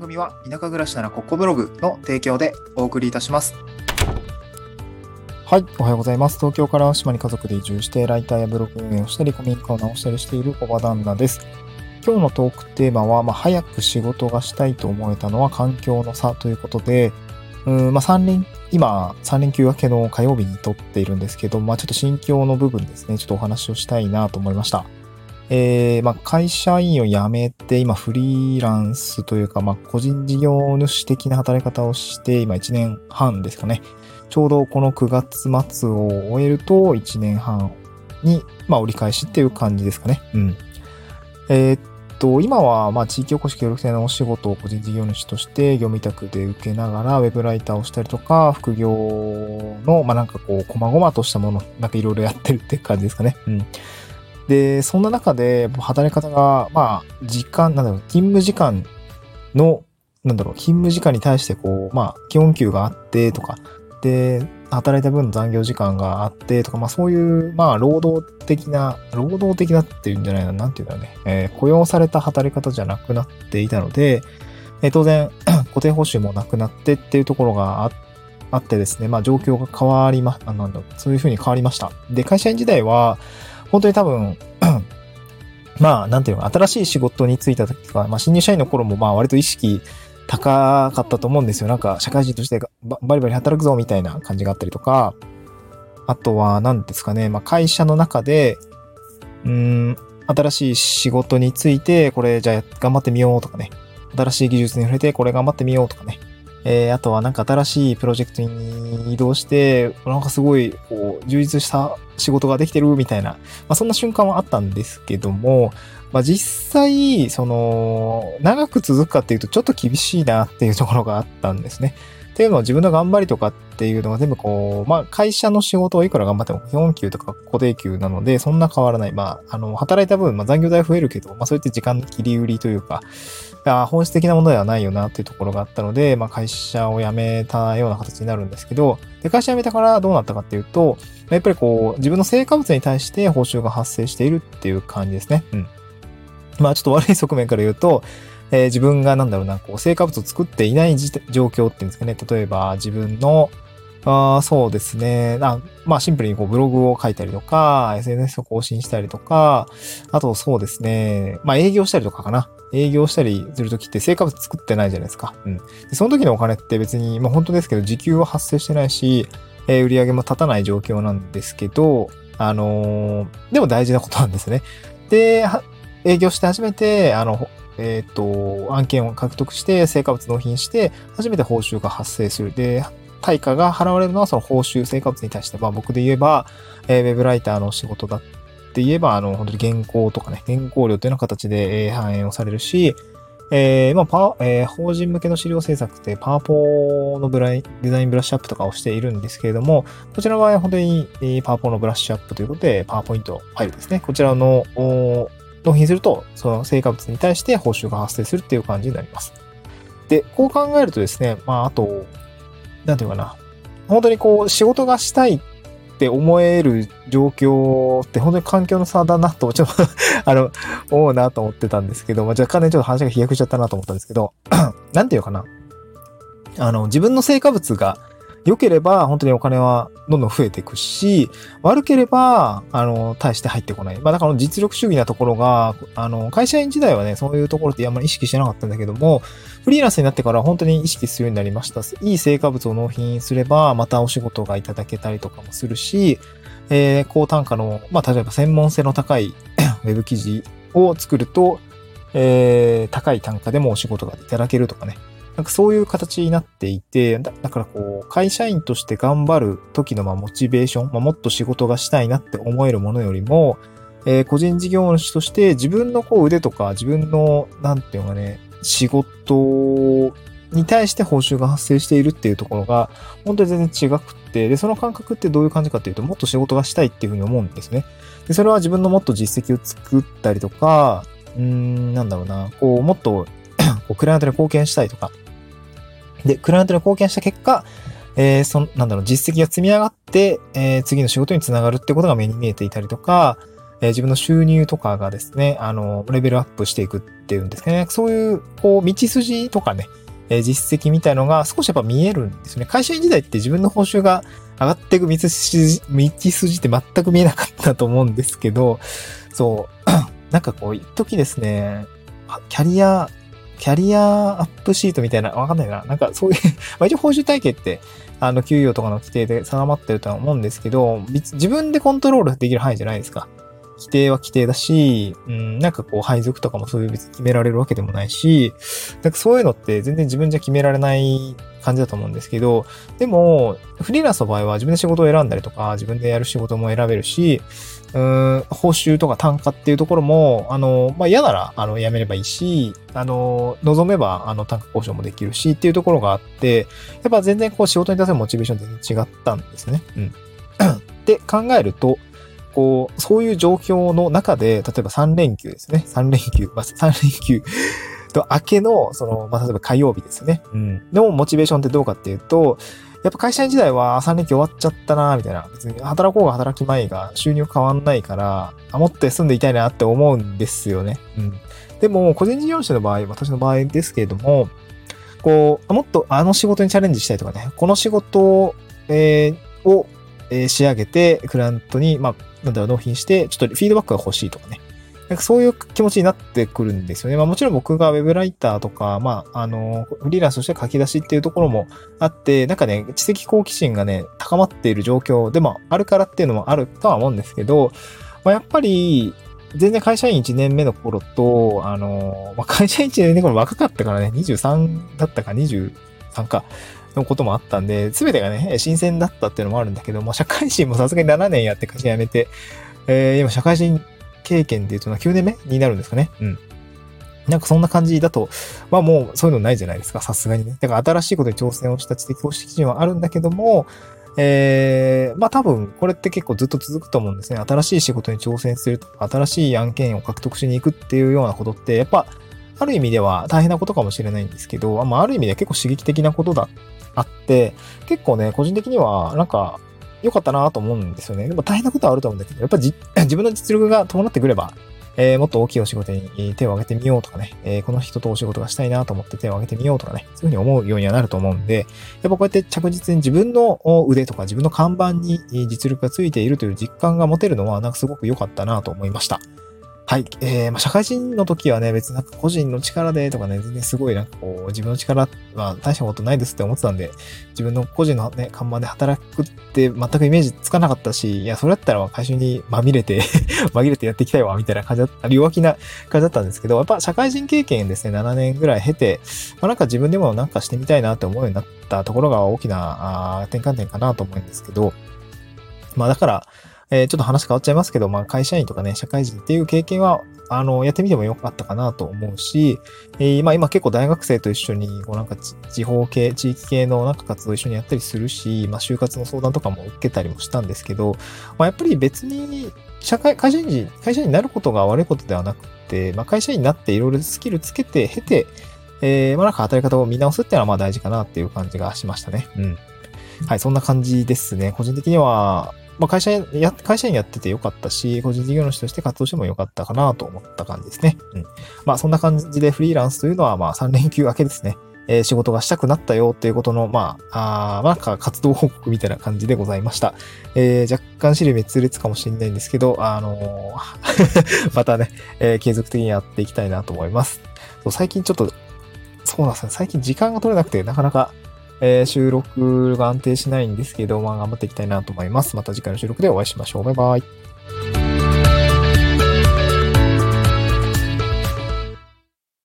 番組は田舎暮らしならここブログの提供でお送りいたします。はい、おはようございます。東京から島に家族で移住して、ライターやブログ運営をしたり、古民家を直したりしている小場旦那です。今日のトークテーマは、まあ、早く仕事がしたいと思えたのは環境の差ということで、うんまあ、3連、今、3連休明けの火曜日に撮っているんですけど、まあ、ちょっと心境の部分ですね、ちょっとお話をしたいなと思いました。えー、まあ、会社員を辞めて、今フリーランスというか、まあ、個人事業主的な働き方をして、今1年半ですかね。ちょうどこの9月末を終えると1年半に、まあ、折り返しっていう感じですかね。うん。えー、っと、今は、ま、地域おこし協力隊のお仕事を個人事業主として業務委託で受けながら、ウェブライターをしたりとか、副業の、ま、なんかこう、細々としたもの、なんかいろいろやってるって感じですかね。うん。で、そんな中で、働き方が、まあ、時間、なんだろう、勤務時間の、なんだろう、勤務時間に対して、こう、まあ、基本給があってとか、で、働いた分の残業時間があってとか、まあそういう、まあ労働的な、労働的なっていうんじゃないな、なんていうんだろうね、えー、雇用された働き方じゃなくなっていたので、えー、当然、固定報酬もなくなってっていうところがああってですね、まあ状況が変わりま、あなんだそういうふうに変わりました。で、会社員時代は、本当に多分、まあ、なんていうの、新しい仕事に就いた時とか、まあ、新入社員の頃も、まあ、割と意識高かったと思うんですよ。なんか、社会人としてバリバリ働くぞ、みたいな感じがあったりとか、あとは、何ですかね、まあ、会社の中で、うん、新しい仕事について、これ、じゃあ、頑張ってみようとかね。新しい技術に触れて、これ頑張ってみようとかね。えー、あとはなんか新しいプロジェクトに移動して、なんかすごい、こう、充実した仕事ができてるみたいな、まあそんな瞬間はあったんですけども、まあ実際、その、長く続くかっていうとちょっと厳しいなっていうところがあったんですね。っていうのは自分の頑張りとかっていうのが全部こう、まあ会社の仕事をいくら頑張っても基本給とか固定給なのでそんな変わらない。まあ、あの、働いた分、まあ残業代増えるけど、まあそういった時間の切り売りというか、本質的なものではないよなっていうところがあったので、まあ会社を辞めたような形になるんですけど、で、会社辞めたからどうなったかっていうと、やっぱりこう、自分の成果物に対して報酬が発生しているっていう感じですね。うん。まあちょっと悪い側面から言うと、えー、自分がなんだろうな、こう、成果物を作っていない状況っていうんですかね。例えば、自分の、あそうですね。あまあ、シンプルにこうブログを書いたりとか、SNS を更新したりとか、あとそうですね。まあ、営業したりとかかな。営業したりするときって成果物作ってないじゃないですか。うん。でその時のお金って別に、まあ本当ですけど、時給は発生してないし、えー、売り上げも立たない状況なんですけど、あのー、でも大事なことなんですね。で、営業して初めて、あの、えっ、と、案件を獲得して、成果物納品して、初めて報酬が発生する。で、対価が払われるのはその報酬、成果物に対して、まあ僕で言えば、えー、ウェブライターの仕事だっって言えば、あの、本当に原稿とかね、原稿料というような形で、えー、反映をされるし、えー、まあ、パえー、法人向けの資料制作ってパワポのブライデザインブラッシュアップとかをしているんですけれども、こちらは本当に、えー、パワポのブラッシュアップということで、パワーポイントファイルですね。こちらの納品すると、その成果物に対して報酬が発生するっていう感じになります。で、こう考えるとですね、まあ、あと、なんていうかな。本当にこう、仕事がしたいって思える状況って本当に環境の差だなと、ちょっと あの、思うなと思ってたんですけど、まあ、若干ね、ちょっと話が飛躍しちゃったなと思ったんですけど、なんて言うかな。あの、自分の成果物が良ければ、本当にお金はどんどん増えていくし、悪ければ、あの、大して入ってこない。まあ、だから実力主義なところが、あの、会社員時代はね、そういうところってあんまり意識してなかったんだけども、フリーランスになってから本当に意識するようになりました。いい成果物を納品すれば、またお仕事がいただけたりとかもするし、えー、高単価の、まあ、例えば専門性の高い ウェブ記事を作ると、えー、高い単価でもお仕事がいただけるとかね。なんかそういう形になっていて、だからこう、会社員として頑張る時のまモチベーション、まあ、もっと仕事がしたいなって思えるものよりも、えー、個人事業主として自分のこう腕とか自分の、なんていうのかね、仕事に対して報酬が発生しているっていうところが、本当に全然違くって、で、その感覚ってどういう感じかっていうと、もっと仕事がしたいっていうふうに思うんですね。で、それは自分のもっと実績を作ったりとか、うーん、なんだろうな、こう、もっと こうクライアントに貢献したいとか。で、クライアントに貢献した結果、えー、そなんだろう、実績が積み上がって、えー、次の仕事につながるってことが目に見えていたりとか、えー、自分の収入とかがですね、あの、レベルアップしていくっていうんですかね。そういう、こう、道筋とかね、えー、実績みたいのが少しやっぱ見えるんですね。会社員時代って自分の報酬が上がっていく道筋、道筋って全く見えなかったと思うんですけど、そう、なんかこう、一時ですね、キャリア、キャリアアップシートみたいな、わかんないな。なんかそういう まあ一応報酬体系って、あの、給与とかの規定で定まってるとは思うんですけど、自分でコントロールできる範囲じゃないですか。規定は規定だし、うん、なんかこう配属とかもそういう別に決められるわけでもないし、なんかそういうのって全然自分じゃ決められない感じだと思うんですけど、でも、フリーランスの場合は自分で仕事を選んだりとか、自分でやる仕事も選べるし、うん、報酬とか単価っていうところも、あの、まあ、嫌なら、あの、辞めればいいし、あの、望めば、あの、単価交渉もできるしっていうところがあって、やっぱ全然こう仕事に対するモチベーション全然違ったんですね。うん。って考えると、こう、そういう状況の中で、例えば3連休ですね。3連休、まあ、3連休と明けの、その、まあ、例えば火曜日ですね。うん。のモチベーションってどうかっていうと、やっぱ会社員時代は3連休終わっちゃったな、みたいな。別に働こうが働きまいが収入変わんないから、あ、もっと休んでいたいなって思うんですよね。うん。でも、個人事業者の場合、私の場合ですけれども、こう、もっとあの仕事にチャレンジしたいとかね、この仕事、えー、を、えー、仕上げて、クライアントに、まあ、なんだろう、納品して、ちょっとフィードバックが欲しいとかね。なんかそういう気持ちになってくるんですよね。まあもちろん僕がウェブライターとか、まあ、あの、フリーランスとして書き出しっていうところもあって、なんかね、知的好奇心がね、高まっている状況でもあるからっていうのもあるとは思うんですけど、まあやっぱり、全然会社員1年目の頃と、あの、まあ、会社員1年目の頃若かったからね、23だったか23か、のこともあったんで、すべてがね、新鮮だったっていうのもあるんだけども、社会人もさすがに7年やって会社辞めて、えー、今社会人経験で言うと9年目になるんですかね。うん。なんかそんな感じだと、まあもうそういうのないじゃないですか、さすがにね。だから新しいことに挑戦をした知的公式基準はあるんだけども、えー、まあ多分これって結構ずっと続くと思うんですね。新しい仕事に挑戦する、新しい案件を獲得しに行くっていうようなことって、やっぱ、ある意味では大変なことかもしれないんですけど、まあ、ある意味では結構刺激的なことだ、あって、結構ね、個人的には、なんか、良かったなと思うんですよね。でも大変なことはあると思うんだけど、やっぱじ 自分の実力が伴ってくれば、えー、もっと大きいお仕事に手を挙げてみようとかね、えー、この人とお仕事がしたいなと思って手を挙げてみようとかね、そういうふうに思うようにはなると思うんで、やっぱこうやって着実に自分の腕とか自分の看板に実力がついているという実感が持てるのは、なんかすごく良かったなと思いました。はい。えー、まあ、社会人の時はね、別になんか個人の力でとかね、全然すごいなんかこう、自分の力は大したことないですって思ってたんで、自分の個人のね、看板で働くって全くイメージつかなかったし、いや、それだったら会社にまみれて 紛れてやっていきたいわ、みたいな感じだった、弱気な感じだったんですけど、やっぱ社会人経験ですね、7年ぐらい経て、まあ、なんか自分でもなんかしてみたいなって思うようになったところが大きなあ転換点かなと思うんですけど、まあだから、えー、ちょっと話変わっちゃいますけど、まあ会社員とかね、社会人っていう経験は、あの、やってみてもよかったかなと思うし、えー、まあ今結構大学生と一緒に、こうなんか地方系、地域系のなんか活動一緒にやったりするし、まあ就活の相談とかも受けたりもしたんですけど、まあやっぱり別に、社会、会社員、会社員になることが悪いことではなくて、まあ会社員になっていろいろスキルつけて、経て、えー、まあなんか働き方を見直すっていうのはまあ大事かなっていう感じがしましたね。うん。はい、そんな感じですね。個人的には、まあ、会社や、会社員やっててよかったし、個人事業主として活動してもよかったかなと思った感じですね。うん。まあ、そんな感じでフリーランスというのは、まあ、3連休明けですね。え、仕事がしたくなったよっていうことの、まあ、あまあ、なんか活動報告みたいな感じでございました。えー、若干資料滅裂かもしれないんですけど、あのー またね、えー、継続的にやっていきたいなと思います。そう最近ちょっと、そうなんですね。最近時間が取れなくて、なかなか、えー、収録が安定しないんですけど、まあ頑張っていきたいなと思います。また次回の収録でお会いしましょう。バイバイ。